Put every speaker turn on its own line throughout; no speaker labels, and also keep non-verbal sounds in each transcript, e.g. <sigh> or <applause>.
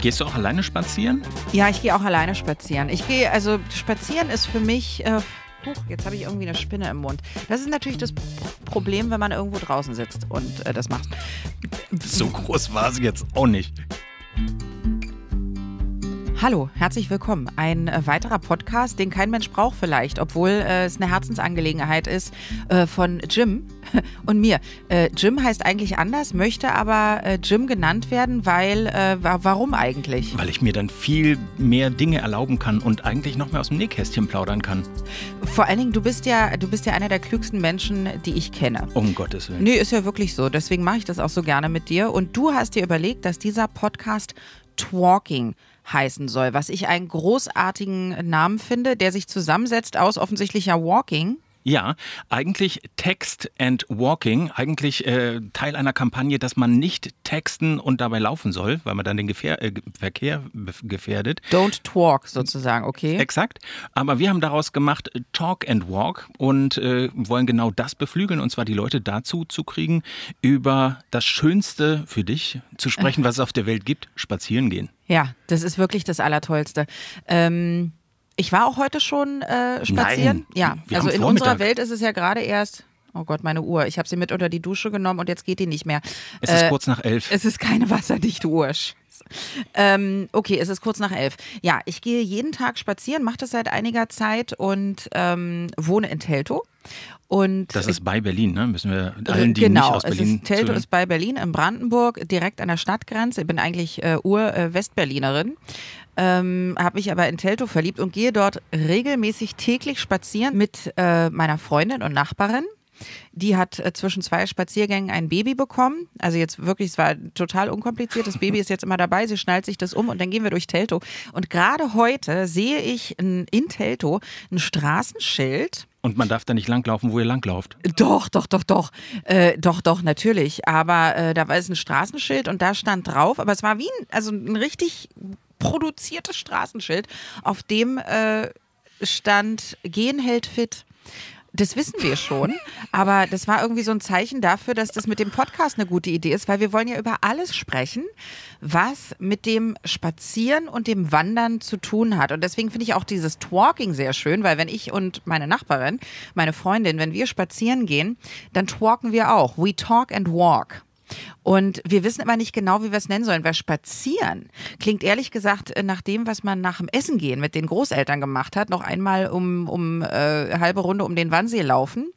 Gehst du auch alleine spazieren?
Ja, ich gehe auch alleine spazieren. Ich gehe, also spazieren ist für mich. Äh, Huch, jetzt habe ich irgendwie eine Spinne im Mund. Das ist natürlich das Problem, wenn man irgendwo draußen sitzt und äh, das macht.
So groß war sie jetzt auch nicht.
Hallo, herzlich willkommen. Ein äh, weiterer Podcast, den kein Mensch braucht vielleicht, obwohl äh, es eine Herzensangelegenheit ist äh, von Jim <laughs> und mir. Äh, Jim heißt eigentlich anders, möchte aber äh, Jim genannt werden, weil, äh, warum eigentlich?
Weil ich mir dann viel mehr Dinge erlauben kann und eigentlich noch mehr aus dem Nähkästchen plaudern kann.
Vor allen Dingen, du bist ja, du bist ja einer der klügsten Menschen, die ich kenne.
Um Gottes Willen.
Nee, ist ja wirklich so. Deswegen mache ich das auch so gerne mit dir. Und du hast dir überlegt, dass dieser Podcast Talking heißen soll, was ich einen großartigen Namen finde, der sich zusammensetzt aus offensichtlicher Walking.
Ja, eigentlich Text and Walking, eigentlich äh, Teil einer Kampagne, dass man nicht texten und dabei laufen soll, weil man dann den Gefähr äh, Verkehr gefährdet.
Don't talk sozusagen, okay.
Exakt. Aber wir haben daraus gemacht Talk and Walk und äh, wollen genau das beflügeln und zwar die Leute dazu zu kriegen, über das Schönste für dich zu sprechen, <laughs> was es auf der Welt gibt, spazieren gehen.
Ja, das ist wirklich das Allertollste. Ähm ich war auch heute schon äh, spazieren.
Nein,
ja, also in unserer Welt ist es ja gerade erst. Oh Gott, meine Uhr. Ich habe sie mit unter die Dusche genommen und jetzt geht die nicht mehr.
Es ist äh, kurz nach elf.
Es ist keine <laughs> wasserdichte Uhr. Ähm, okay, es ist kurz nach elf. Ja, ich gehe jeden Tag spazieren, mache das seit einiger Zeit und ähm, wohne in Teltow. Und
das ist bei Berlin, ne? Müssen wir allen, die genau, nicht aus Berlin
ist, Teltow ist bei Berlin in Brandenburg, direkt an der Stadtgrenze. Ich bin eigentlich äh, Ur-Westberlinerin. Äh, ähm, habe mich aber in Teltow verliebt und gehe dort regelmäßig täglich spazieren mit äh, meiner Freundin und Nachbarin. Die hat äh, zwischen zwei Spaziergängen ein Baby bekommen. Also jetzt wirklich, es war total unkompliziert. Das Baby <laughs> ist jetzt immer dabei, sie schnallt sich das um und dann gehen wir durch Teltow. Und gerade heute sehe ich in, in Teltow ein Straßenschild
und man darf da nicht langlaufen, wo ihr langlauft.
Doch, doch, doch, doch. Äh, doch, doch, natürlich. Aber äh, da war es ein Straßenschild und da stand drauf, aber es war wie ein, also ein richtig produziertes Straßenschild, auf dem äh, stand Gehen hält fit. Das wissen wir schon, aber das war irgendwie so ein Zeichen dafür, dass das mit dem Podcast eine gute Idee ist, weil wir wollen ja über alles sprechen, was mit dem Spazieren und dem Wandern zu tun hat. Und deswegen finde ich auch dieses Twerking sehr schön, weil wenn ich und meine Nachbarin, meine Freundin, wenn wir spazieren gehen, dann twerken wir auch. We talk and walk. Und wir wissen immer nicht genau, wie wir es nennen sollen, weil spazieren klingt ehrlich gesagt äh, nach dem, was man nach dem Essen gehen mit den Großeltern gemacht hat, noch einmal um, um äh, halbe Runde um den Wannsee laufen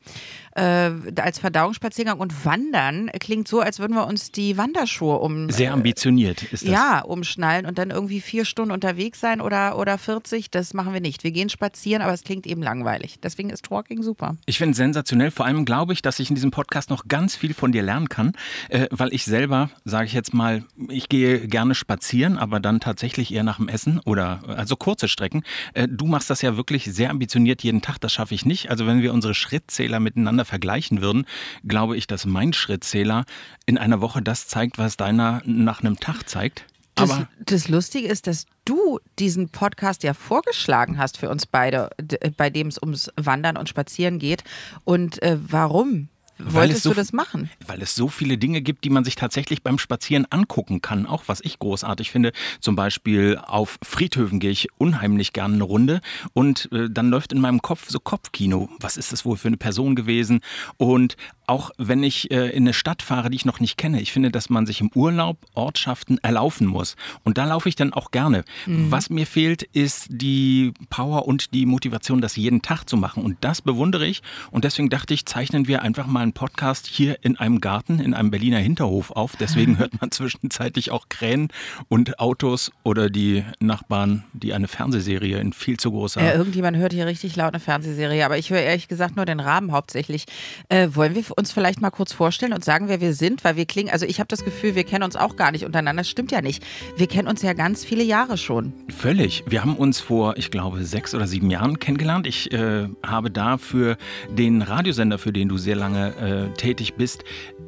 äh, als Verdauungsspaziergang und Wandern klingt so, als würden wir uns die Wanderschuhe um.
Sehr ambitioniert ist das.
Ja, umschnallen und dann irgendwie vier Stunden unterwegs sein oder, oder 40. Das machen wir nicht. Wir gehen spazieren, aber es klingt eben langweilig. Deswegen ist Talking super.
Ich finde es sensationell. Vor allem glaube ich, dass ich in diesem Podcast noch ganz viel von dir lernen kann, äh, weil ich selber, sage ich jetzt mal, ich gehe gerne spazieren, aber dann tatsächlich eher nach dem Essen oder also kurze Strecken. Äh, du machst das ja wirklich sehr ambitioniert jeden Tag. Das schaffe ich nicht. Also wenn wir unsere Schrittzähler miteinander miteinander vergleichen würden, glaube ich, dass mein Schrittzähler in einer Woche das zeigt, was deiner nach einem Tag zeigt.
Das, das, Lustige ist, dass du diesen Podcast ja vorgeschlagen hast für uns beide, bei dem es ums Wandern und Spazieren geht. Und äh, warum? Wolltest so, du das machen?
Weil es so viele Dinge gibt, die man sich tatsächlich beim Spazieren angucken kann. Auch was ich großartig finde. Zum Beispiel auf Friedhöfen gehe ich unheimlich gerne eine Runde und äh, dann läuft in meinem Kopf so Kopfkino. Was ist das wohl für eine Person gewesen? Und auch wenn ich äh, in eine Stadt fahre, die ich noch nicht kenne, ich finde, dass man sich im Urlaub Ortschaften erlaufen muss. Und da laufe ich dann auch gerne. Mhm. Was mir fehlt, ist die Power und die Motivation, das jeden Tag zu machen. Und das bewundere ich. Und deswegen dachte ich, zeichnen wir einfach mal einen Podcast hier in einem Garten, in einem Berliner Hinterhof auf. Deswegen <laughs> hört man zwischenzeitlich auch Krähen und Autos oder die Nachbarn, die eine Fernsehserie in viel zu großer.
Ja, irgendjemand hört hier richtig laut eine Fernsehserie, aber ich höre ehrlich gesagt nur den Raben hauptsächlich. Äh, wollen wir uns vielleicht mal kurz vorstellen und sagen, wer wir sind? Weil wir klingen, also ich habe das Gefühl, wir kennen uns auch gar nicht untereinander. Das stimmt ja nicht. Wir kennen uns ja ganz viele Jahre schon.
Völlig. Wir haben uns vor, ich glaube, sechs oder sieben Jahren kennengelernt. Ich äh, habe da für den Radiosender, für den du sehr lange äh, tätig bist,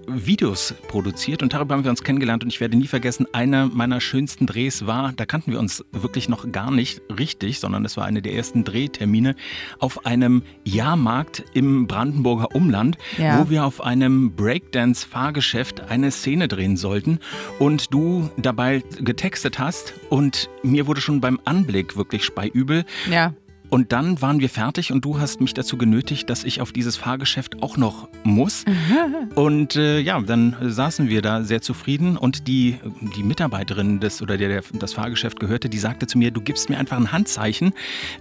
Videos produziert und darüber haben wir uns kennengelernt und ich werde nie vergessen, einer meiner schönsten Drehs war, da kannten wir uns wirklich noch gar nicht richtig, sondern es war eine der ersten Drehtermine auf einem Jahrmarkt im Brandenburger Umland,
Ja.
wo wir auf einem Breakdance-Fahrgeschäft eine Szene drehen sollten und du dabei getextet hast und mir wurde schon beim Anblick wirklich speiübel.
Ja.
Und dann waren wir fertig und du hast mich dazu genötigt, dass ich auf dieses Fahrgeschäft auch noch muss. <laughs> Und äh, ja, dann saßen wir da sehr zufrieden und die, die Mitarbeiterin des oder der, der das Fahrgeschäft gehörte, die sagte zu mir, du gibst mir einfach ein Handzeichen,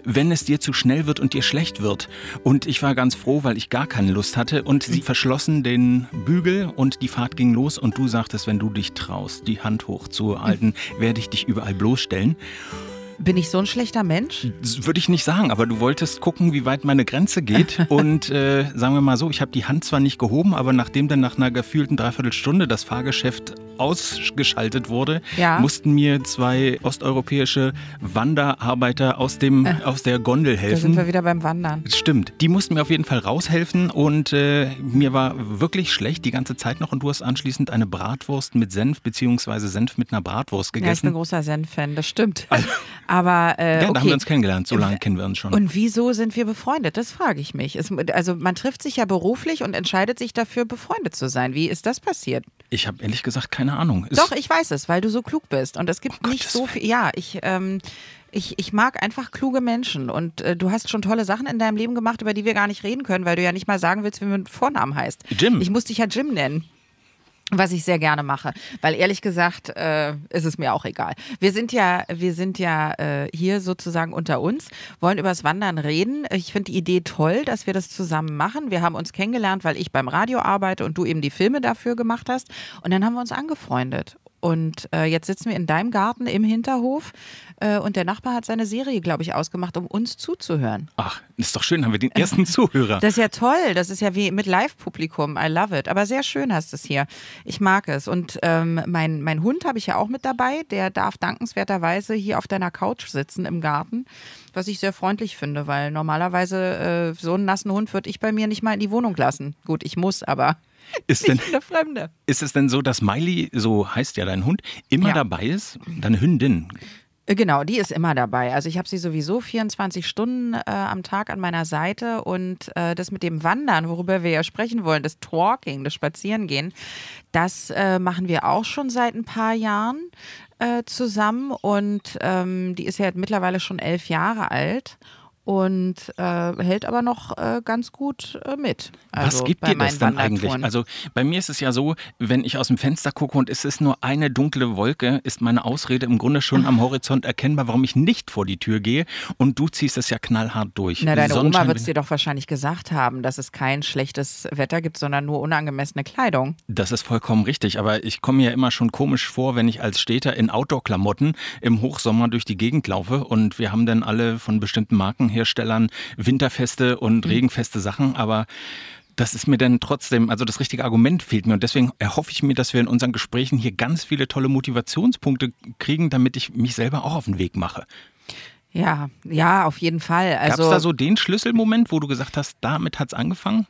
wenn es dir zu schnell wird und dir schlecht wird. Und ich war ganz froh, weil ich gar keine Lust hatte und sie verschlossen den Bügel und die Fahrt ging los und du sagtest, wenn du dich traust, die Hand hochzuhalten, werde ich dich überall bloßstellen.
Bin ich so ein schlechter Mensch?
Das würde ich nicht sagen, aber du wolltest gucken, wie weit meine Grenze geht. <laughs> Und äh, sagen wir mal so, ich habe die Hand zwar nicht gehoben, aber nachdem dann nach einer gefühlten Dreiviertelstunde das Fahrgeschäft ausgeschaltet wurde,
Ja.
mussten mir zwei osteuropäische Wanderarbeiter aus, dem, aus der Gondel
Da sind
helfen.
wir wieder beim Wandern.
Stimmt, die mussten mir auf jeden Fall raushelfen und äh, mir war wirklich schlecht die ganze Zeit noch und du hast anschließend eine Bratwurst mit Senf beziehungsweise Senf mit einer Bratwurst
Ja, ich bin ein
gegessen.
großer Senf-Fan, das stimmt. <laughs> Aber äh,
Ja, da haben wir uns kennengelernt, so lange kennen wir uns schon.
Und wieso sind wir befreundet? Das frage ich mich. Es, also man trifft sich ja beruflich und entscheidet sich dafür, befreundet zu sein. Wie ist das passiert?
Ich habe ehrlich gesagt keine Ahnung. Es-
Doch, ich weiß es, weil du so klug bist. Und es gibt
Um
nicht
Gottes
so viel. Ja, ich, ähm, ich, ich mag einfach kluge Menschen. Und äh, du hast schon tolle Sachen in deinem Leben gemacht, über die wir gar nicht reden können, weil du ja nicht mal sagen willst, wie man mit Vornamen heißt.
Jim.
Ich muss dich ja Jim nennen. Was ich sehr gerne mache, weil ehrlich gesagt äh, ist es mir auch egal. Wir sind ja, wir sind ja äh, hier sozusagen unter uns, wollen übers Wandern reden. Ich finde die Idee toll, dass wir das zusammen machen. Wir haben uns kennengelernt, weil ich beim Radio arbeite und du eben die Filme dafür gemacht hast. Und dann haben wir uns angefreundet. Und äh, jetzt sitzen wir in deinem Garten im Hinterhof äh, und der Nachbar hat seine Serie, glaube ich, ausgemacht, um uns zuzuhören.
Ach, ist doch schön, haben wir den ersten Zuhörer.
Das ist ja toll. Das ist ja wie mit Live-Publikum. I love it. Aber sehr schön hast du es hier. Ich mag es. Und ähm, mein, mein Hund habe ich ja auch mit dabei. Der darf dankenswerterweise hier auf deiner Couch sitzen im Garten. Was ich sehr freundlich finde, weil normalerweise äh, so einen nassen Hund würde ich bei mir nicht mal in die Wohnung lassen. Gut, ich muss, aber
Ist, denn, ist es denn so, dass Miley, so heißt ja dein Hund, immer
Ja.
dabei ist? Deine Hündin?
Äh, Genau, die ist immer dabei. Also ich habe sie sowieso 24 Stunden äh, am Tag an meiner Seite und äh, das mit dem Wandern, worüber wir ja sprechen wollen, das Talking, das Spazierengehen, das äh, machen wir auch schon seit ein paar Jahren äh, zusammen und ähm, die ist ja mittlerweile schon elf Jahre alt. Und äh, hält aber noch äh, ganz gut äh, mit. Also
Was gibt dir das dann eigentlich? Also bei mir ist es ja so, wenn ich aus dem Fenster gucke und es ist nur eine dunkle Wolke, ist meine Ausrede im Grunde schon am Horizont erkennbar, warum ich nicht vor die Tür gehe. Und du ziehst es ja knallhart durch.
Na, deine Oma wird es dir doch wahrscheinlich gesagt haben, dass es kein schlechtes Wetter gibt, sondern nur unangemessene Kleidung.
Das ist vollkommen richtig, aber ich komme mir ja immer schon komisch vor, wenn ich als Städter in Outdoor-Klamotten im Hochsommer durch die Gegend laufe und wir haben dann alle von bestimmten Markenherstellern winterfeste und regenfeste Sachen, aber das ist mir dann trotzdem, also das richtige Argument fehlt mir und deswegen erhoffe ich mir, dass wir in unseren Gesprächen hier ganz viele tolle Motivationspunkte kriegen, damit ich mich selber auch auf den Weg mache.
Ja, ja, auf jeden Fall.
Gab es
Also,
da so den Schlüsselmoment, wo du gesagt hast, damit hat es angefangen?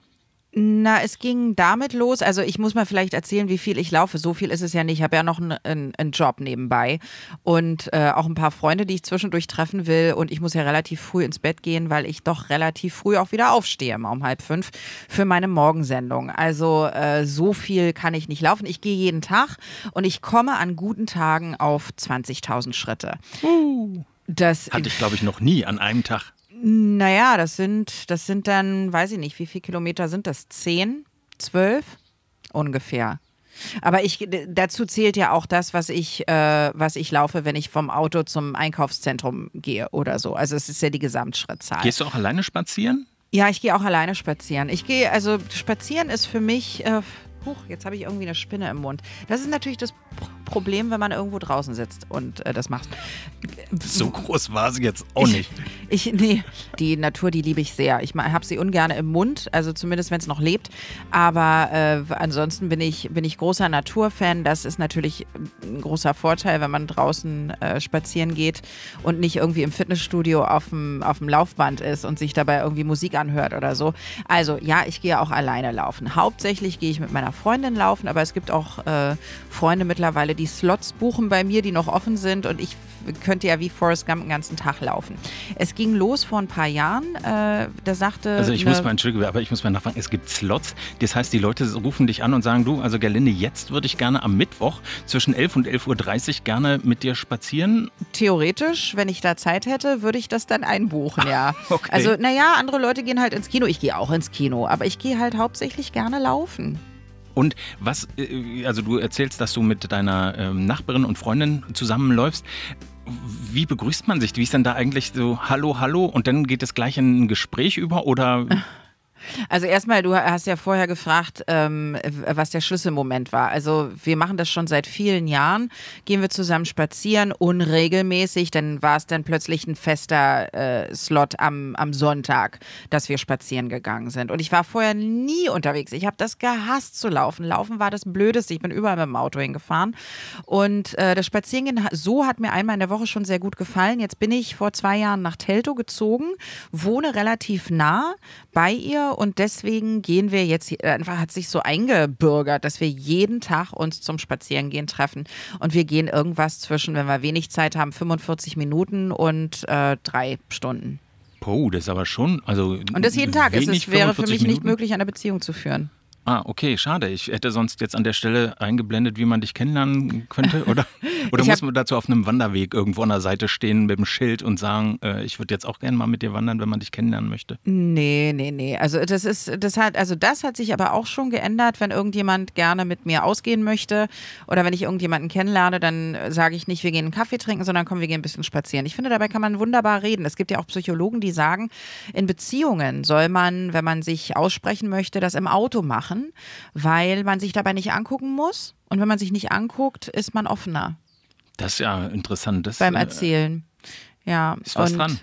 Na, es ging damit los. Also ich muss mal vielleicht erzählen, wie viel ich laufe. So viel ist es ja nicht. Ich habe ja noch einen, einen, einen Job nebenbei und äh, auch ein paar Freunde, die ich zwischendurch treffen will. Und ich muss ja relativ früh ins Bett gehen, weil ich doch relativ früh auch wieder aufstehe, immer um halb fünf für meine Morgensendung. Also äh, so viel kann ich nicht laufen. Ich gehe jeden Tag und ich komme an guten Tagen auf 20.000 Schritte. Das
Hatte ich, glaube ich, noch nie an einem Tag.
Naja, das sind, das sind dann, weiß ich nicht, wie viele Kilometer sind das? Zehn? Zwölf? Ungefähr. Aber ich, dazu zählt ja auch das, was ich, äh, was ich laufe, wenn ich vom Auto zum Einkaufszentrum gehe oder so. Also es ist ja die Gesamtschrittzahl.
Gehst du auch alleine spazieren?
Ja, ich gehe auch alleine spazieren. Ich gehe, also spazieren ist für mich, äh, huch, jetzt habe ich irgendwie eine Spinne im Mund. Das ist natürlich das Problem, wenn man irgendwo draußen sitzt und äh, das macht.
So groß war sie jetzt auch nicht.
Ich, nee, die Natur, die liebe ich sehr. Ich habe sie ungern im Mund, also zumindest wenn es noch lebt. Aber äh, ansonsten bin ich, bin ich großer Naturfan. Das ist natürlich ein großer Vorteil, wenn man draußen äh, spazieren geht und nicht irgendwie im Fitnessstudio auf dem, auf dem Laufband ist und sich dabei irgendwie Musik anhört oder so. Also ja, ich gehe auch alleine laufen. Hauptsächlich gehe ich mit meiner Freundin laufen, aber es gibt auch äh, Freunde mittlerweile, die Slots buchen bei mir, die noch offen sind und ich könnte ja wie Forrest Gump den ganzen Tag laufen. Es ging los vor ein paar Jahren. Äh, da sagte.
Also ich muss mal, entschuldige, aber ich muss mal nachfragen, es gibt Slots. Das heißt, die Leute rufen dich an und sagen, du, also Gerlinde, jetzt würde ich gerne am Mittwoch zwischen 11 und 11.30 Uhr gerne mit dir spazieren.
Theoretisch, wenn ich da Zeit hätte, würde ich das dann einbuchen, ja. <laughs> okay. Also, naja, andere Leute gehen halt ins Kino. Ich gehe auch ins Kino, aber ich gehe halt hauptsächlich gerne laufen.
Und was, äh, also du erzählst, dass du mit deiner ähm, Nachbarin und Freundin zusammenläufst wie begrüßt man sich? Wie ist denn da eigentlich so Hallo, Hallo und dann geht es gleich in ein Gespräch über oder? <laughs>
Also erstmal, du hast ja vorher gefragt, ähm, was der Schlüsselmoment war. Also wir machen das schon seit vielen Jahren, gehen wir zusammen spazieren, unregelmäßig, dann war es dann plötzlich ein fester äh, Slot am, am Sonntag, dass wir spazieren gegangen sind. Und ich war vorher nie unterwegs. Ich habe das gehasst zu laufen. Laufen war das Blödeste. Ich bin überall mit dem Auto hingefahren. Und äh, das Spazierengehen so hat mir einmal in der Woche schon sehr gut gefallen. Jetzt bin ich vor zwei Jahren nach Teltow gezogen, wohne relativ nah bei ihr und deswegen gehen wir jetzt, einfach hat sich so eingebürgert, dass wir jeden Tag uns zum Spazierengehen treffen und wir gehen irgendwas zwischen, wenn wir wenig Zeit haben, 45 Minuten und äh, drei Stunden.
Oh, das ist aber schon, also.
Und das jeden Tag. Es wäre für mich Minuten? nicht möglich, eine Beziehung zu führen.
Ah, okay, schade. Ich hätte sonst jetzt an der Stelle eingeblendet, wie man dich kennenlernen könnte. Oder, <laughs> oder muss man dazu auf einem Wanderweg irgendwo an der Seite stehen mit dem Schild und sagen, äh, ich würde jetzt auch gerne mal mit dir wandern, wenn man dich kennenlernen möchte?
Nee, nee, nee. Also das ist, das hat, also das hat sich aber auch schon geändert, wenn irgendjemand gerne mit mir ausgehen möchte oder wenn ich irgendjemanden kennenlerne, dann sage ich nicht, wir gehen einen Kaffee trinken, sondern komm, wir gehen ein bisschen spazieren. Ich finde, dabei kann man wunderbar reden. Es gibt ja auch Psychologen, die sagen, in Beziehungen soll man, wenn man sich aussprechen möchte, das im Auto machen machen, weil man sich dabei nicht angucken muss. Und wenn man sich nicht anguckt, ist man offener.
Das ist ja interessant. Das,
beim äh, Erzählen. Ja.
Ist was und dran.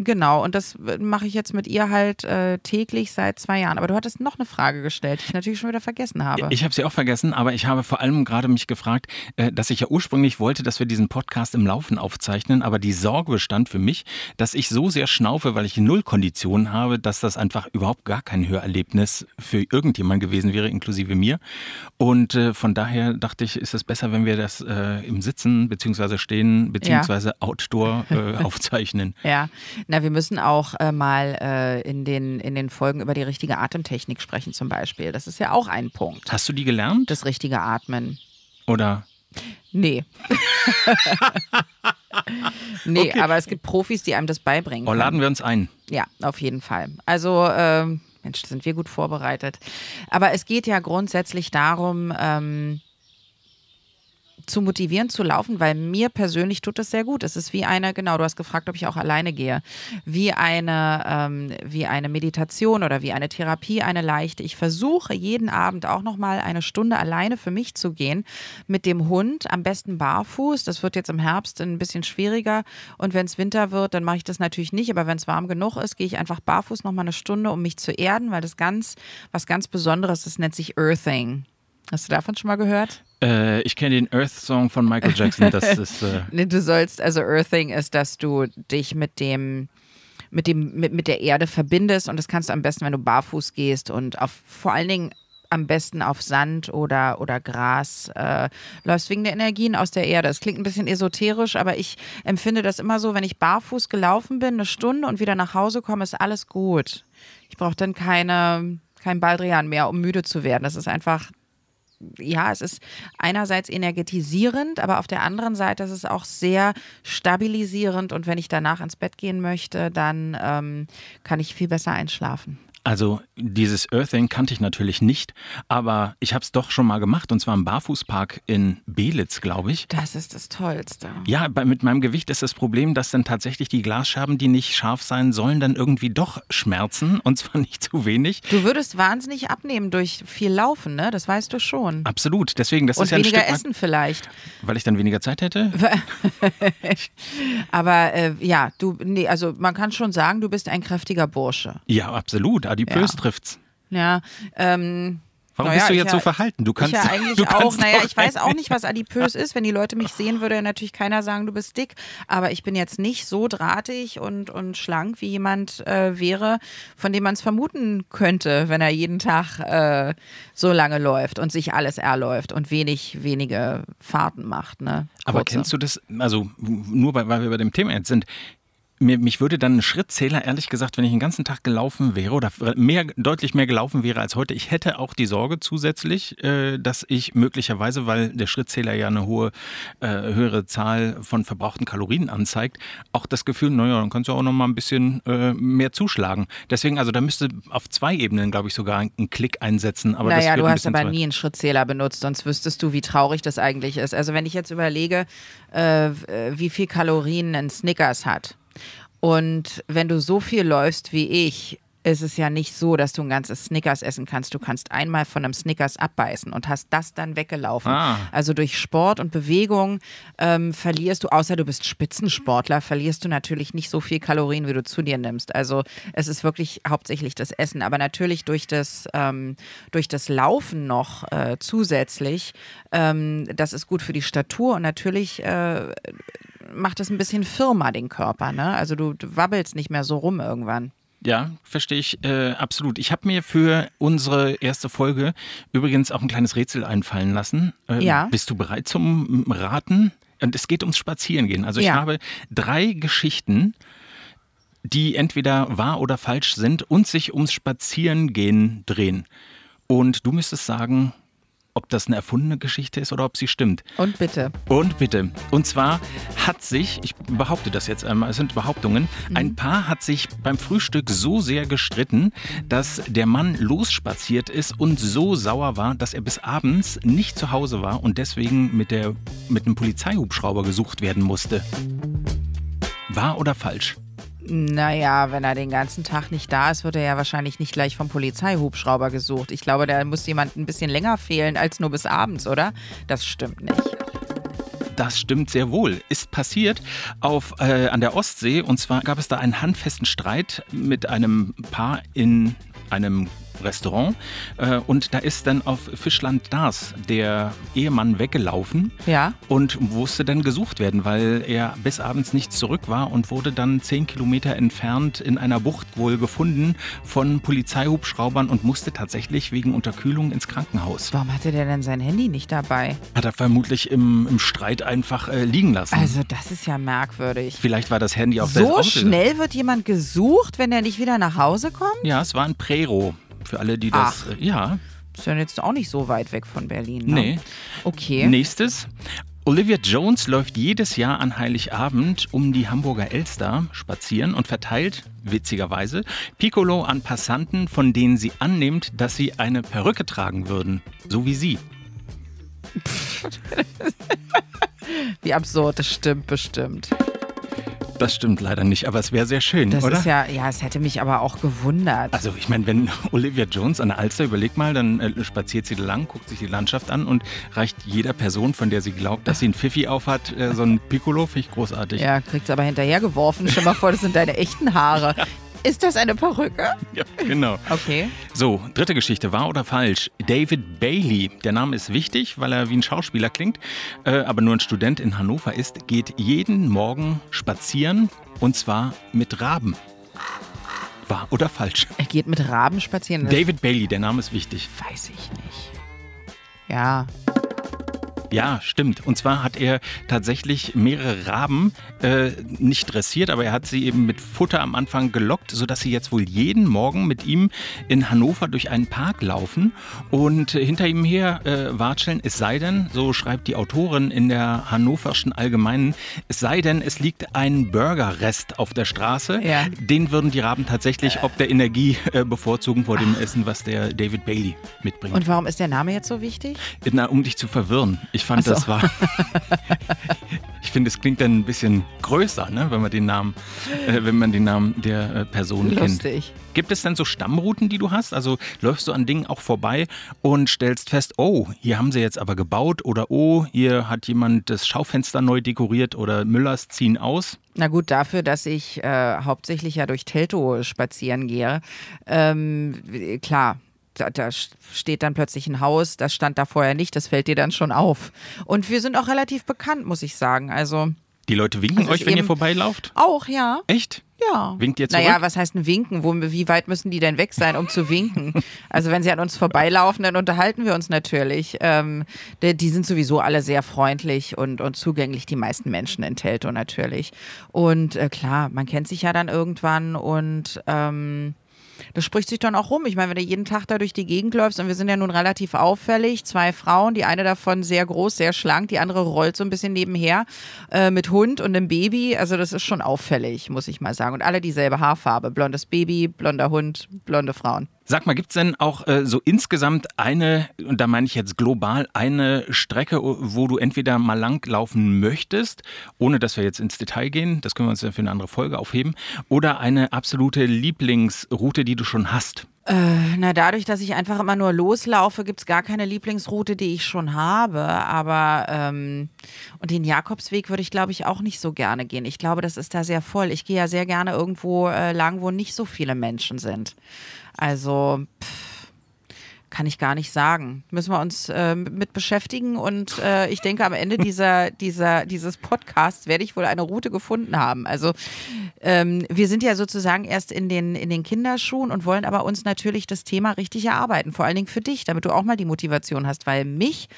Genau, und das mache ich jetzt mit ihr halt äh, täglich seit zwei Jahren. Aber du hattest noch eine Frage gestellt, die ich natürlich schon wieder vergessen habe.
Ich habe sie auch vergessen, aber ich habe vor allem gerade mich gefragt, äh, dass ich ja ursprünglich wollte, dass wir diesen Podcast im Laufen aufzeichnen, aber die Sorge bestand für mich, dass ich so sehr schnaufe, weil ich null Konditionen habe, dass das einfach überhaupt gar kein Hörerlebnis für irgendjemand gewesen wäre, inklusive mir. Und äh, von daher dachte ich, ist es besser, wenn wir das äh, im Sitzen beziehungsweise Stehen beziehungsweise ja. Outdoor äh, <laughs> aufzeichnen.
Ja. Na, wir müssen auch äh, mal äh, in, den, in den Folgen über die richtige Atemtechnik sprechen, zum Beispiel. Das ist ja auch ein Punkt.
Hast du die gelernt?
Das richtige Atmen.
Oder?
Nee. <laughs> nee, okay. aber es gibt Profis, die einem das beibringen.
Oh, laden wir uns ein.
Ja, auf jeden Fall. Also, ähm, Mensch, sind wir gut vorbereitet. Aber es geht ja grundsätzlich darum, ähm, zu motivieren zu laufen, weil mir persönlich tut das sehr gut. Es ist wie eine, genau, du hast gefragt, ob ich auch alleine gehe, wie eine, ähm, wie eine Meditation oder wie eine Therapie, eine leichte. Ich versuche jeden Abend auch nochmal eine Stunde alleine für mich zu gehen mit dem Hund, am besten barfuß. Das wird jetzt im Herbst ein bisschen schwieriger und wenn es Winter wird, dann mache ich das natürlich nicht, aber wenn es warm genug ist, gehe ich einfach barfuß nochmal eine Stunde, um mich zu erden, weil das ganz, was ganz Besonderes, das nennt sich Earthing. Hast du davon schon mal gehört?
Äh, ich kenne den Earth-Song von Michael Jackson. Das <laughs> ist. Äh
nee, du sollst, also Earthing ist, dass du dich mit dem mit dem mit, mit der Erde verbindest und das kannst du am besten, wenn du barfuß gehst und auf vor allen Dingen am besten auf Sand oder, oder Gras äh, läufst wegen der Energien aus der Erde. Es klingt ein bisschen esoterisch, aber ich empfinde das immer so, wenn ich barfuß gelaufen bin, eine Stunde und wieder nach Hause komme, ist alles gut. Ich brauche dann keine, kein Baldrian mehr, um müde zu werden. Das ist einfach ja, es ist einerseits energetisierend, aber auf der anderen Seite ist es auch sehr stabilisierend und wenn ich danach ins Bett gehen möchte, dann ähm, kann ich viel besser einschlafen.
Also dieses Earthing kannte ich natürlich nicht, aber ich habe es doch schon mal gemacht und zwar im Barfußpark in Belitz, glaube ich.
Das ist das Tollste.
Ja, bei, mit meinem Gewicht ist das Problem, dass dann tatsächlich die Glasscherben, die nicht scharf sein sollen, dann irgendwie doch schmerzen und zwar <laughs> nicht zu wenig.
Du würdest wahnsinnig abnehmen durch viel Laufen, ne? Das weißt du schon.
Absolut. Deswegen, das
und
ist ja ein
weniger
Stück
essen vielleicht.
Weil ich dann weniger Zeit hätte? <laughs>
Aber äh, ja, du, nee, also man kann schon sagen, du bist ein kräftiger Bursche.
Ja, absolut. Adipös
Ja.
trifft's.
Ja, ähm,
Warum
Naja,
bist du jetzt
ja-
so verhalten? Du kannst,
ich ja eigentlich
du kannst
auch. Naja, ich weiß <laughs> auch nicht, was adipös ist. Wenn die Leute mich sehen, würde ja natürlich keiner sagen, du bist dick. Aber ich bin jetzt nicht so drahtig und, und schlank, wie jemand äh, wäre, von dem man es vermuten könnte, wenn er jeden Tag äh, so lange läuft und sich alles erläuft und wenig, wenige Fahrten macht. Ne?
Aber kennst du das, also nur weil, weil wir bei dem Thema jetzt sind, mir, mich würde dann ein Schrittzähler, ehrlich gesagt, wenn ich den ganzen Tag gelaufen wäre oder mehr, deutlich mehr gelaufen wäre als heute, ich hätte auch die Sorge zusätzlich, äh, dass ich möglicherweise, weil der Schrittzähler ja eine hohe, äh, höhere Zahl von verbrauchten Kalorien anzeigt, auch das Gefühl, naja, dann kannst du auch noch mal ein bisschen äh, mehr zuschlagen. Deswegen, also da müsste auf zwei Ebenen, glaube ich, sogar ein Klick einsetzen. Aber
naja, du hast aber nie einen Schrittzähler benutzt, sonst wüsstest du, wie traurig das eigentlich ist. Also wenn ich jetzt überlege, äh, wie viel Kalorien ein Snickers hat und wenn du so viel läufst wie ich, ist es ja nicht so, dass du ein ganzes Snickers essen kannst. Du kannst einmal von einem Snickers abbeißen und hast das dann weggelaufen.
Ah.
Also durch Sport und Bewegung ähm, verlierst du, außer du bist Spitzensportler, verlierst du natürlich nicht so viel Kalorien, wie du zu dir nimmst. Also es ist wirklich hauptsächlich das Essen, aber natürlich durch das, ähm, durch das Laufen noch äh, zusätzlich. Ähm, das ist gut für die Statur und natürlich äh, macht es ein bisschen firmer den Körper. Ne? Also du, du wabbelst nicht mehr so rum irgendwann.
Ja, verstehe ich äh, absolut. Ich habe mir für unsere erste Folge übrigens auch ein kleines Rätsel einfallen lassen. Ähm,
Ja.
Bist du bereit zum Raten? Und es geht ums Spazierengehen. Also ich
Ja.
habe drei Geschichten, die entweder wahr oder falsch sind und sich ums Spazierengehen drehen. Und du müsstest sagen, ob das eine erfundene Geschichte ist oder ob sie stimmt.
Und bitte.
Und bitte. Und zwar hat sich, ich behaupte das jetzt einmal, es sind Behauptungen, ein Paar hat sich beim Frühstück so sehr gestritten, dass der Mann losspaziert ist und so sauer war, dass er bis abends nicht zu Hause war und deswegen mit, der, mit einem Polizeihubschrauber gesucht werden musste. Wahr oder falsch?
Naja, wenn er den ganzen Tag nicht da ist, wird er ja wahrscheinlich nicht gleich vom Polizeihubschrauber gesucht. Ich glaube, da muss jemand ein bisschen länger fehlen als nur bis abends, oder? Das stimmt nicht.
Das stimmt sehr wohl. Ist passiert auf, äh, an der Ostsee. Und zwar gab es da einen handfesten Streit mit einem Paar in einem Restaurant. Äh, und da ist dann auf Fischland Dars der Ehemann weggelaufen
Ja?
und musste dann gesucht werden, weil er bis abends nicht zurück war und wurde dann zehn Kilometer entfernt in einer Bucht wohl gefunden von Polizeihubschraubern und musste tatsächlich wegen Unterkühlung ins Krankenhaus.
Warum hatte der denn sein Handy nicht dabei?
Hat er vermutlich im, im Streit einfach äh, liegen lassen.
Also, das ist ja merkwürdig.
Vielleicht war das Handy auf der
So schnell wird jemand gesucht, wenn er nicht wieder nach Hause kommt?
Ja, es war ein Prero. Für alle, die das.
Ach.
äh, Ja.
Ist ja jetzt auch nicht so weit weg von Berlin. Ne?
Nee.
Okay.
Nächstes. Olivia Jones läuft jedes Jahr an Heiligabend um die Hamburger Elster spazieren und verteilt, witzigerweise, Piccolo an Passanten, von denen sie annimmt, dass sie eine Perücke tragen würden. So wie sie. <laughs>
Wie absurd, das stimmt bestimmt.
Das stimmt leider nicht, aber es wäre sehr schön,
Das
oder?
ist ja, ja, es hätte mich aber auch gewundert.
Also ich meine, wenn <laughs> Olivia Jones an der Alster, überleg mal, dann äh, spaziert sie lang, guckt sich die Landschaft an und reicht jeder Person, von der sie glaubt, dass sie ein Pfiffi aufhat, äh, so ein Piccolo, finde ich großartig.
Ja, kriegt's aber hinterhergeworfen. Stell mal vor, das sind deine echten Haare. <laughs> Ist das eine Perücke?
Ja, genau.
Okay.
So, dritte Geschichte, wahr oder falsch? David Bailey, der Name ist wichtig, weil er wie ein Schauspieler klingt, äh, aber nur ein Student in Hannover ist, geht jeden Morgen spazieren und zwar mit Raben. Wahr oder falsch?
Er geht mit Raben spazieren.
David Bailey, der Name ist wichtig.
weiß ich nicht. Ja.
Ja, stimmt. Und zwar hat er tatsächlich mehrere Raben äh, nicht dressiert, aber er hat sie eben mit Futter am Anfang gelockt, sodass sie jetzt wohl jeden Morgen mit ihm in Hannover durch einen Park laufen und hinter ihm her äh, watscheln. Es sei denn, so schreibt die Autorin in der Hannoverschen Allgemeinen, es sei denn, es liegt ein Burgerrest auf der Straße. Ja. Den würden die Raben tatsächlich ob der Energie äh, bevorzugen vor dem Essen, was der David Bailey mitbringt.
Und warum ist der Name jetzt so wichtig?
Na, um dich zu verwirren. Ich fand, so. das war. <laughs> ich finde, es klingt dann ein bisschen größer, ne, wenn man den Namen, äh, wenn man den Namen der äh, Person
Lustig.
kennt. Gibt es denn so Stammrouten, die du hast? Also läufst du an Dingen auch vorbei und stellst fest, oh, hier haben sie jetzt aber gebaut oder oh, hier hat jemand das Schaufenster neu dekoriert oder Müllers ziehen aus?
Na gut, dafür, dass ich äh, hauptsächlich ja durch Telto spazieren gehe, ähm, klar, da, da, steht dann plötzlich ein Haus, das stand da vorher nicht, das fällt dir dann schon auf. Und wir sind auch relativ bekannt, muss ich sagen. Also
die Leute winken also euch, wenn ihr vorbeilauft?
Auch, ja.
Echt?
Ja.
Winkt ihr zurück?
Naja, was heißt ein Winken? Wo, wie weit müssen die denn weg sein, um zu winken? also wenn sie an uns vorbeilaufen, dann unterhalten wir uns natürlich. Ähm, die, die, sind sowieso alle sehr freundlich und, und zugänglich, die meisten Menschen in Telto natürlich. Und äh, klar, man kennt sich ja dann irgendwann und ähm, das spricht sich dann auch rum. Ich meine, wenn du jeden Tag da durch die Gegend läufst und wir sind ja nun relativ auffällig, zwei Frauen, die eine davon sehr groß, sehr schlank, die andere rollt so ein bisschen nebenher äh, mit Hund und einem Baby. Also das ist schon auffällig, muss ich mal sagen. Und alle dieselbe Haarfarbe. Blondes Baby, blonder Hund, blonde Frauen.
Sag mal, gibt es denn auch äh, so insgesamt eine, und da meine ich jetzt global, eine Strecke, wo du entweder mal langlaufen möchtest, ohne dass wir jetzt ins Detail gehen, das können wir uns dann für eine andere Folge aufheben, oder eine absolute Lieblingsroute, die du schon hast?
Äh, na, dadurch, dass ich einfach immer nur loslaufe, gibt es gar keine Lieblingsroute, die ich schon habe. Aber ähm, und den Jakobsweg würde ich, glaube ich, auch nicht so gerne gehen. Ich glaube, das ist da sehr voll. Ich gehe ja sehr gerne irgendwo äh, lang, wo nicht so viele Menschen sind. Also pff, kann ich gar nicht sagen. Müssen wir uns äh, mit beschäftigen und äh, ich denke, am Ende <laughs> dieser, dieser, dieses Podcasts werde ich wohl eine Route gefunden haben. Also ähm, wir sind ja sozusagen erst in den, in den Kinderschuhen und wollen aber uns natürlich das Thema richtig erarbeiten. Vor allen Dingen für dich, damit du auch mal die Motivation hast, weil mich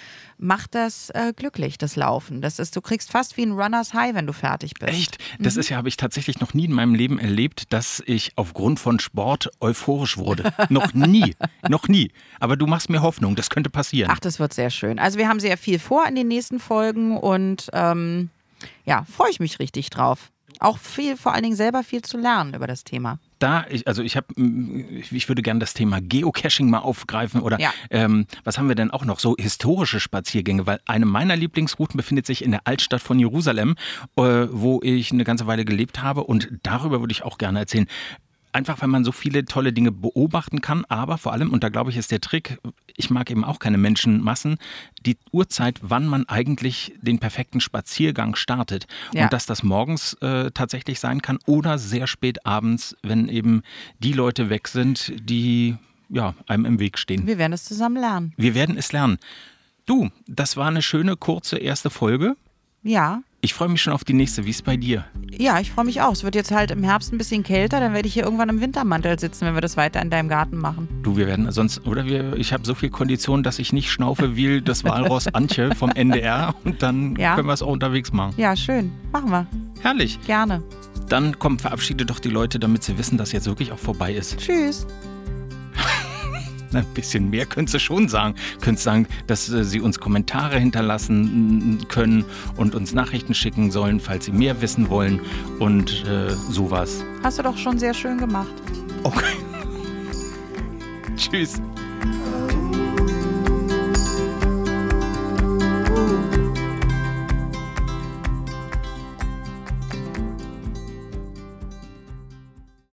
macht das äh, glücklich, das Laufen. Das ist, du kriegst fast wie ein Runners High, wenn du fertig bist.
Echt? Das mhm. ist ja, habe ich tatsächlich noch nie in meinem Leben erlebt, dass ich aufgrund von Sport euphorisch wurde. noch <laughs> nie. noch nie. Aber du machst mir Hoffnung, das könnte passieren.
Ach, das wird sehr schön. Also wir haben sehr viel vor in den nächsten Folgen und ähm, ja, freue ich mich richtig drauf. Auch viel, vor allen Dingen selber viel zu lernen über das Thema
da, ich, also ich habe, ich würde gerne das Thema Geocaching mal aufgreifen oder ja. ähm, was haben wir denn auch noch? So historische Spaziergänge, weil eine meiner Lieblingsrouten befindet sich in der Altstadt von Jerusalem, äh, wo ich eine ganze Weile gelebt habe und darüber würde ich auch gerne erzählen einfach weil man so viele tolle Dinge beobachten kann, aber vor allem, und da glaube ich, ist der Trick, ich mag eben auch keine Menschenmassen, die Uhrzeit, wann man eigentlich den perfekten Spaziergang startet. Ja. Und dass das morgens äh, tatsächlich sein kann oder sehr spät abends, wenn eben die Leute weg sind, die ja, einem im Weg stehen.
Wir werden es zusammen lernen.
Wir werden es lernen. Du, das war eine schöne, kurze erste Folge.
Ja.
Ich freue mich schon auf die nächste. Wie ist es bei dir?
Ja, ich freue mich auch. Es wird jetzt halt im Herbst ein bisschen kälter, dann werde ich hier irgendwann im Wintermantel sitzen, wenn wir das weiter in deinem Garten machen.
Du, wir werden sonst, oder wir, ich habe so viel Kondition, dass ich nicht schnaufe wie das <laughs> Walross Antje vom NDR und dann ja. können wir es auch unterwegs machen.
Ja, schön. Machen wir.
Herrlich.
Gerne.
Dann komm, verabschiede doch die Leute, damit sie wissen, dass jetzt wirklich auch vorbei ist.
Tschüss. <laughs>
ein bisschen mehr könntest du schon sagen. Könntest sagen, dass äh, sie uns Kommentare hinterlassen können und uns Nachrichten schicken sollen, falls sie mehr wissen wollen und äh, sowas.
Hast du doch schon sehr schön gemacht.
Okay. <laughs> Tschüss.